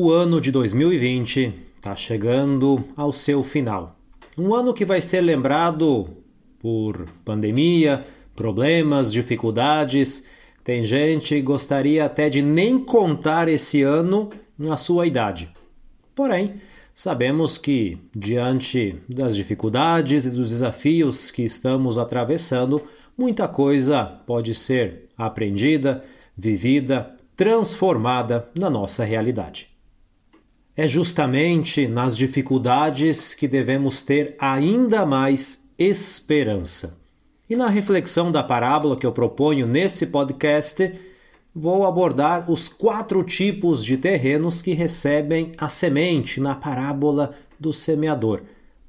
O ano de 2020 está chegando ao seu final. Um ano que vai ser lembrado por pandemia, problemas, dificuldades. Tem gente que gostaria até de nem contar esse ano na sua idade. Porém, sabemos que, diante das dificuldades e dos desafios que estamos atravessando, muita coisa pode ser aprendida, vivida, transformada na nossa realidade. É justamente nas dificuldades que devemos ter ainda mais esperança. E na reflexão da parábola que eu proponho nesse podcast, vou abordar os quatro tipos de terrenos que recebem a semente na parábola do semeador,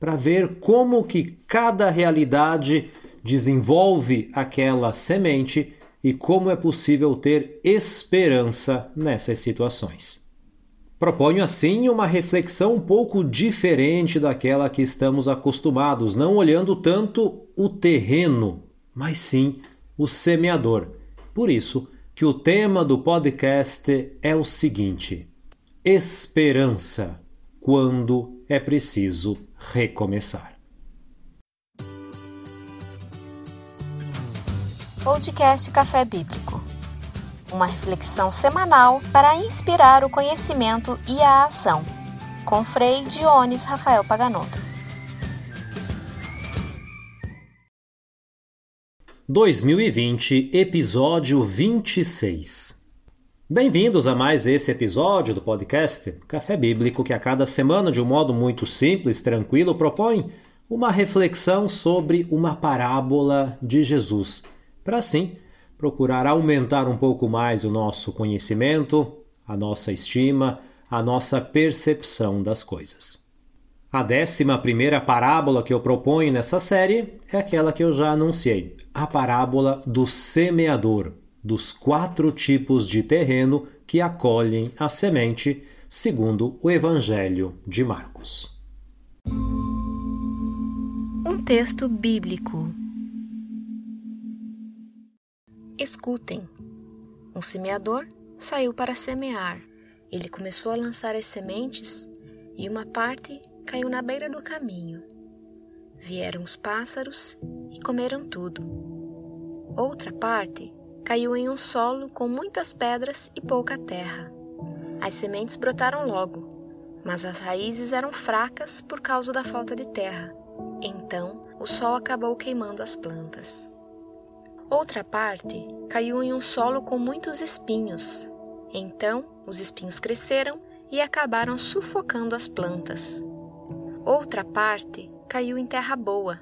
para ver como que cada realidade desenvolve aquela semente e como é possível ter esperança nessas situações. Proponho assim uma reflexão um pouco diferente daquela que estamos acostumados, não olhando tanto o terreno, mas sim o semeador. Por isso que o tema do podcast é o seguinte: esperança quando é preciso recomeçar. Podcast Café Bíblico uma reflexão semanal para inspirar o conhecimento e a ação, com Frei Dionis Rafael Paganotto. 2020, episódio 26. Bem-vindos a mais esse episódio do podcast Café Bíblico, que a cada semana, de um modo muito simples, tranquilo, propõe uma reflexão sobre uma parábola de Jesus, para assim procurar aumentar um pouco mais o nosso conhecimento, a nossa estima, a nossa percepção das coisas. A décima primeira parábola que eu proponho nessa série é aquela que eu já anunciei, a parábola do semeador, dos quatro tipos de terreno que acolhem a semente, segundo o Evangelho de Marcos. Um texto bíblico Escutem. Um semeador saiu para semear. Ele começou a lançar as sementes e uma parte caiu na beira do caminho. Vieram os pássaros e comeram tudo. Outra parte caiu em um solo com muitas pedras e pouca terra. As sementes brotaram logo, mas as raízes eram fracas por causa da falta de terra. Então o sol acabou queimando as plantas. Outra parte caiu em um solo com muitos espinhos. Então os espinhos cresceram e acabaram sufocando as plantas. Outra parte caiu em terra boa.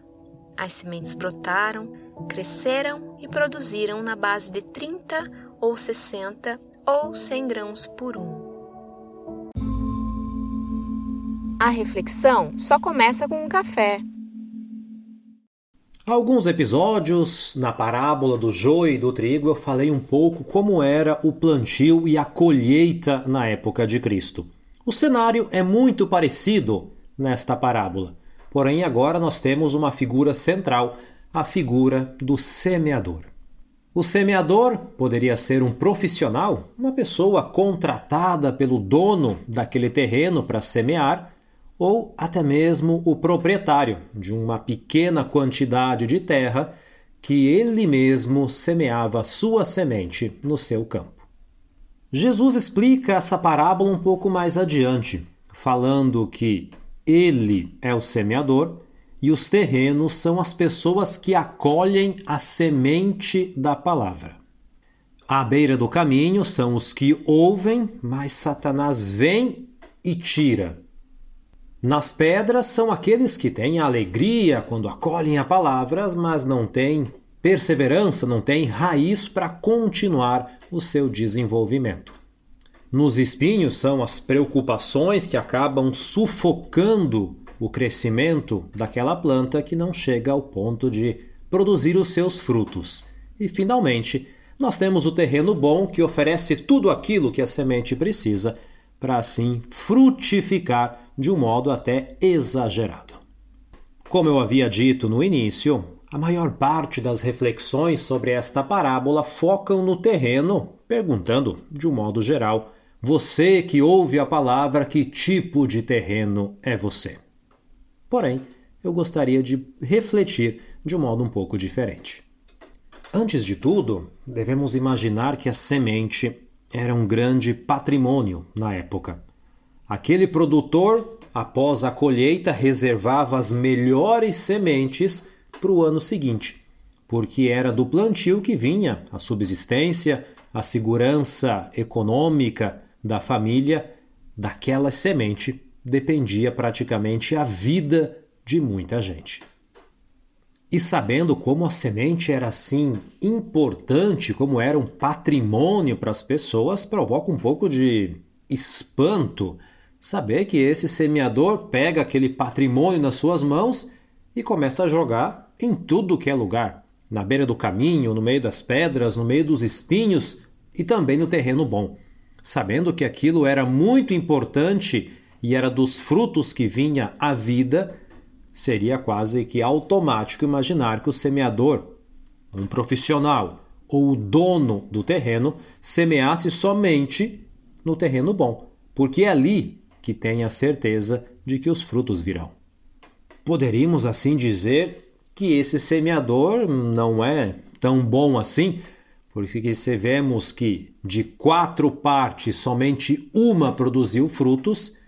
As sementes brotaram, cresceram e produziram na base de 30 ou 60 ou 100 grãos por um. A reflexão só começa com um café. Alguns episódios, na parábola do joio e do trigo, eu falei um pouco como era o plantio e a colheita na época de Cristo. O cenário é muito parecido nesta parábola, porém agora nós temos uma figura central, a figura do semeador. O semeador poderia ser um profissional, uma pessoa contratada pelo dono daquele terreno para semear, ou até mesmo o proprietário de uma pequena quantidade de terra que ele mesmo semeava sua semente no seu campo. Jesus explica essa parábola um pouco mais adiante, falando que ele é o semeador e os terrenos são as pessoas que acolhem a semente da palavra. À beira do caminho são os que ouvem, mas Satanás vem e tira nas pedras são aqueles que têm alegria quando acolhem a palavra, mas não têm perseverança, não têm raiz para continuar o seu desenvolvimento. Nos espinhos são as preocupações que acabam sufocando o crescimento daquela planta que não chega ao ponto de produzir os seus frutos. E finalmente, nós temos o terreno bom que oferece tudo aquilo que a semente precisa para assim frutificar de um modo até exagerado. Como eu havia dito no início, a maior parte das reflexões sobre esta parábola focam no terreno, perguntando, de um modo geral, Você que ouve a palavra, que tipo de terreno é você? Porém, eu gostaria de refletir de um modo um pouco diferente. Antes de tudo, devemos imaginar que a semente era um grande patrimônio na época. Aquele produtor, após a colheita, reservava as melhores sementes para o ano seguinte, porque era do plantio que vinha a subsistência, a segurança econômica da família. Daquela semente dependia praticamente a vida de muita gente. E sabendo como a semente era assim importante, como era um patrimônio para as pessoas, provoca um pouco de espanto saber que esse semeador pega aquele patrimônio nas suas mãos e começa a jogar em tudo que é lugar, na beira do caminho, no meio das pedras, no meio dos espinhos e também no terreno bom, sabendo que aquilo era muito importante e era dos frutos que vinha a vida seria quase que automático imaginar que o semeador, um profissional ou o dono do terreno, semeasse somente no terreno bom, porque ali que tem a certeza de que os frutos virão. Poderíamos assim dizer que esse semeador não é tão bom assim, porque se vemos que de quatro partes somente uma produziu frutos,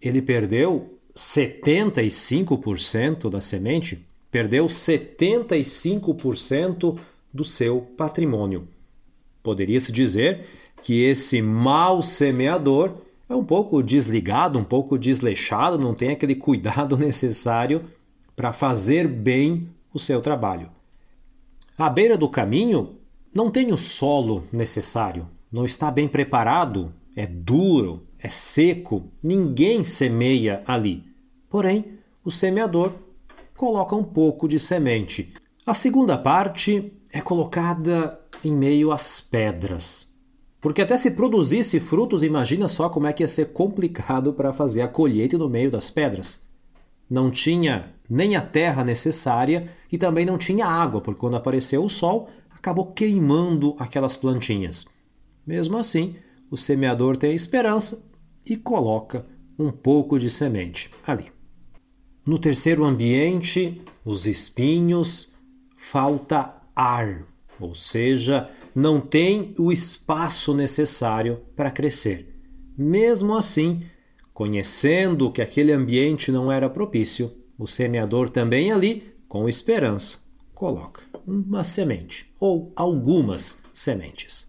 ele perdeu 75% da semente, perdeu 75% do seu patrimônio. Poderia-se dizer que esse mau semeador é um pouco desligado, um pouco desleixado, não tem aquele cuidado necessário para fazer bem o seu trabalho. À beira do caminho, não tem o solo necessário, não está bem preparado, é duro, é seco, ninguém semeia ali. Porém, o semeador coloca um pouco de semente. A segunda parte é colocada em meio às pedras. Porque até se produzisse frutos, imagina só como é que ia ser complicado para fazer a colheita no meio das pedras. Não tinha nem a terra necessária e também não tinha água, porque quando apareceu o sol, acabou queimando aquelas plantinhas. Mesmo assim, o semeador tem esperança e coloca um pouco de semente ali. No terceiro ambiente, os espinhos, falta ar, ou seja, não tem o espaço necessário para crescer. Mesmo assim, conhecendo que aquele ambiente não era propício, o semeador também ali, com esperança, coloca uma semente ou algumas sementes.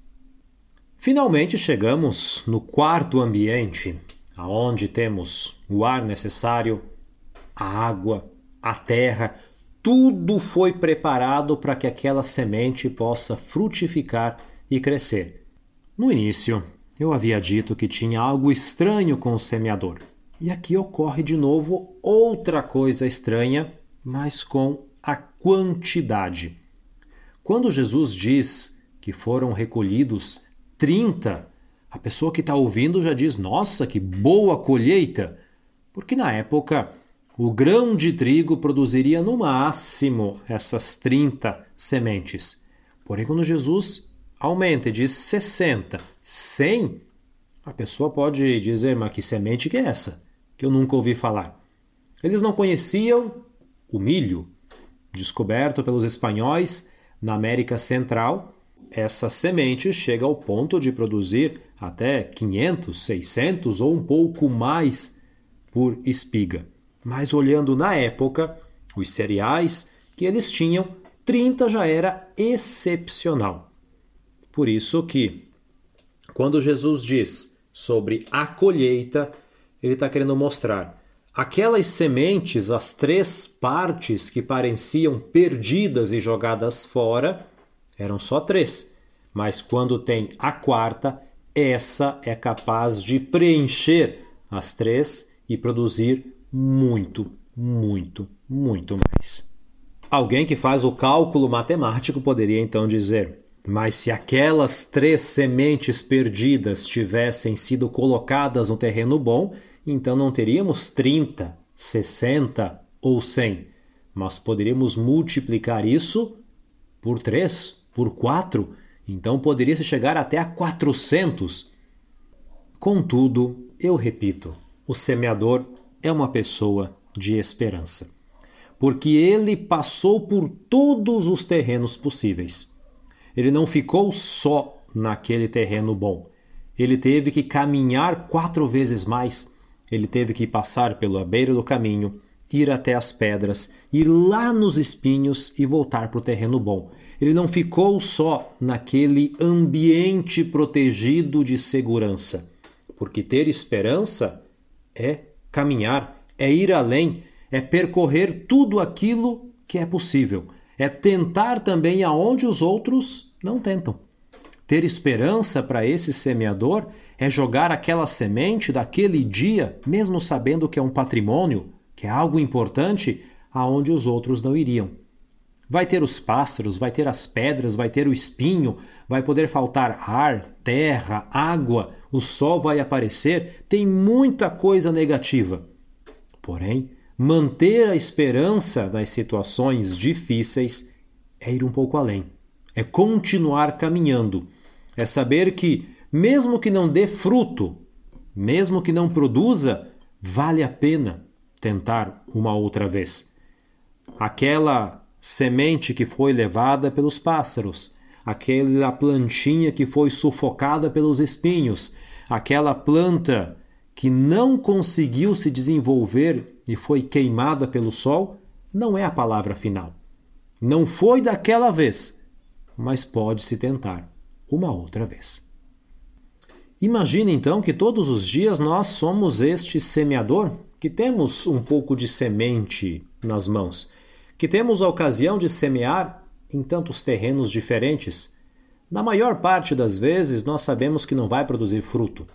Finalmente chegamos no quarto ambiente, aonde temos o ar necessário a água, a terra, tudo foi preparado para que aquela semente possa frutificar e crescer. No início, eu havia dito que tinha algo estranho com o semeador. E aqui ocorre de novo outra coisa estranha, mas com a quantidade. Quando Jesus diz que foram recolhidos 30, a pessoa que está ouvindo já diz: Nossa, que boa colheita! Porque na época o grão de trigo produziria no máximo essas 30 sementes. Porém, quando Jesus aumenta e diz 60, 100, a pessoa pode dizer, mas que semente que é essa? Que eu nunca ouvi falar. Eles não conheciam o milho, descoberto pelos espanhóis na América Central. Essa semente chega ao ponto de produzir até 500, 600 ou um pouco mais por espiga. Mas olhando na época, os cereais que eles tinham, 30 já era excepcional. Por isso que, quando Jesus diz sobre a colheita, ele está querendo mostrar aquelas sementes, as três partes que pareciam perdidas e jogadas fora, eram só três. Mas quando tem a quarta, essa é capaz de preencher as três e produzir muito, muito, muito mais. Alguém que faz o cálculo matemático poderia então dizer: mas se aquelas três sementes perdidas tivessem sido colocadas no terreno bom, então não teríamos 30, 60 ou 100, mas poderíamos multiplicar isso por 3, por 4, então poderia se chegar até a 400. Contudo, eu repito, o semeador é uma pessoa de esperança, porque ele passou por todos os terrenos possíveis. Ele não ficou só naquele terreno bom. Ele teve que caminhar quatro vezes mais. Ele teve que passar pela beira do caminho, ir até as pedras, ir lá nos espinhos e voltar para o terreno bom. Ele não ficou só naquele ambiente protegido de segurança, porque ter esperança é caminhar, é ir além, é percorrer tudo aquilo que é possível, é tentar também aonde os outros não tentam. Ter esperança para esse semeador é jogar aquela semente daquele dia, mesmo sabendo que é um patrimônio, que é algo importante, aonde os outros não iriam. Vai ter os pássaros, vai ter as pedras, vai ter o espinho, vai poder faltar ar, terra, água, o sol vai aparecer, tem muita coisa negativa. Porém, manter a esperança nas situações difíceis é ir um pouco além, é continuar caminhando, é saber que, mesmo que não dê fruto, mesmo que não produza, vale a pena tentar uma outra vez. Aquela semente que foi levada pelos pássaros, aquela plantinha que foi sufocada pelos espinhos, aquela planta que não conseguiu se desenvolver e foi queimada pelo sol, não é a palavra final. Não foi daquela vez, mas pode se tentar uma outra vez. Imagine então que todos os dias nós somos este semeador que temos um pouco de semente nas mãos, que temos a ocasião de semear em tantos terrenos diferentes. Na maior parte das vezes, nós sabemos que não vai produzir fruto,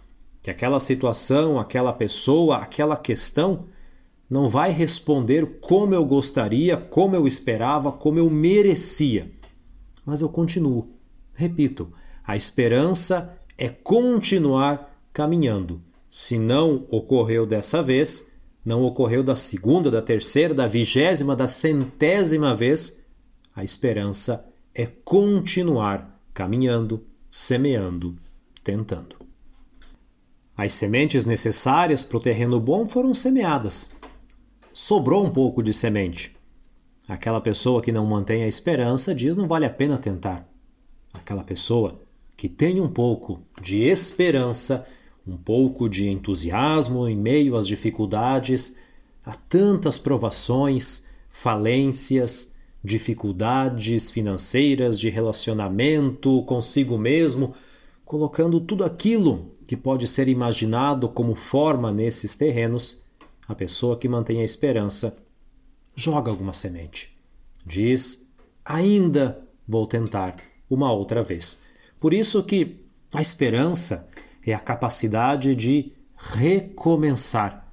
que aquela situação, aquela pessoa, aquela questão não vai responder como eu gostaria, como eu esperava, como eu merecia. Mas eu continuo. Repito, a esperança é continuar caminhando. Se não ocorreu dessa vez, não ocorreu da segunda, da terceira, da vigésima, da centésima vez, a esperança é continuar caminhando, semeando, tentando. As sementes necessárias para o terreno bom foram semeadas. Sobrou um pouco de semente. Aquela pessoa que não mantém a esperança diz não vale a pena tentar. Aquela pessoa que tem um pouco de esperança um pouco de entusiasmo em meio às dificuldades, a tantas provações, falências, dificuldades financeiras, de relacionamento consigo mesmo, colocando tudo aquilo que pode ser imaginado como forma nesses terrenos, a pessoa que mantém a esperança joga alguma semente. Diz: ainda vou tentar uma outra vez. Por isso que a esperança é a capacidade de recomeçar.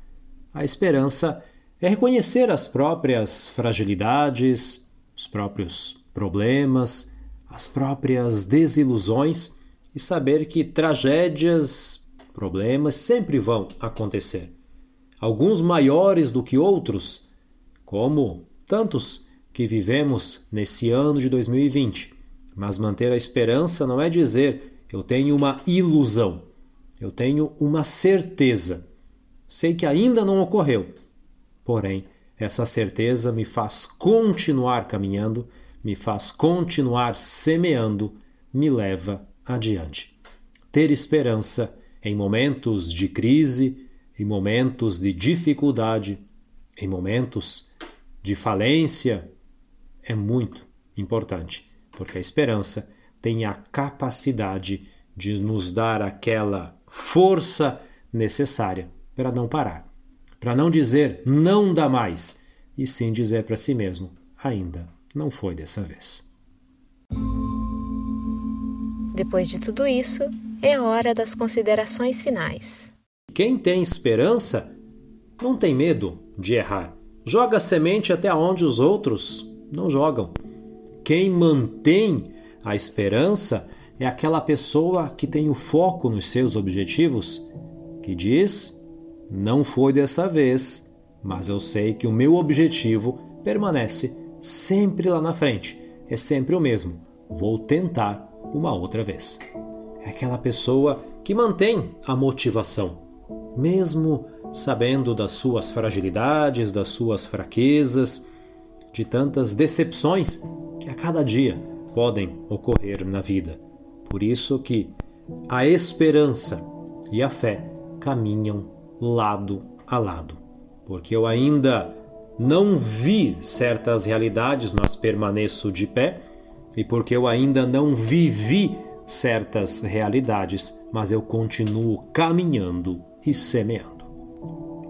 A esperança é reconhecer as próprias fragilidades, os próprios problemas, as próprias desilusões e saber que tragédias, problemas sempre vão acontecer. Alguns maiores do que outros, como tantos que vivemos nesse ano de 2020. Mas manter a esperança não é dizer eu tenho uma ilusão. Eu tenho uma certeza. Sei que ainda não ocorreu. Porém, essa certeza me faz continuar caminhando, me faz continuar semeando, me leva adiante. Ter esperança em momentos de crise, em momentos de dificuldade, em momentos de falência, é muito importante, porque a esperança tem a capacidade de nos dar aquela força necessária para não parar, para não dizer não dá mais, e sim dizer para si mesmo: ainda não foi dessa vez. Depois de tudo isso, é hora das considerações finais. Quem tem esperança não tem medo de errar. Joga a semente até onde os outros não jogam. Quem mantém a esperança é aquela pessoa que tem o foco nos seus objetivos, que diz: não foi dessa vez, mas eu sei que o meu objetivo permanece sempre lá na frente, é sempre o mesmo. Vou tentar uma outra vez. É aquela pessoa que mantém a motivação, mesmo sabendo das suas fragilidades, das suas fraquezas, de tantas decepções que a cada dia podem ocorrer na vida. Por isso que a esperança e a fé caminham lado a lado, porque eu ainda não vi certas realidades, mas permaneço de pé, e porque eu ainda não vivi certas realidades, mas eu continuo caminhando e semeando.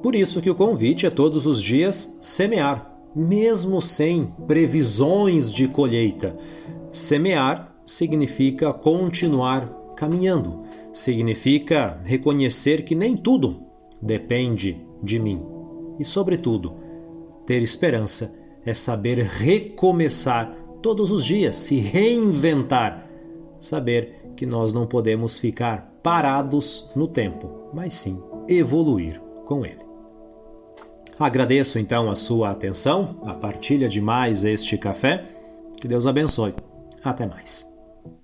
Por isso que o convite é todos os dias semear, mesmo sem previsões de colheita. Semear significa continuar caminhando, significa reconhecer que nem tudo depende de mim. E, sobretudo, ter esperança é saber recomeçar todos os dias, se reinventar, saber que nós não podemos ficar parados no tempo, mas sim evoluir com ele. Agradeço então a sua atenção, a partilha de mais este café. Que Deus abençoe. Até mais.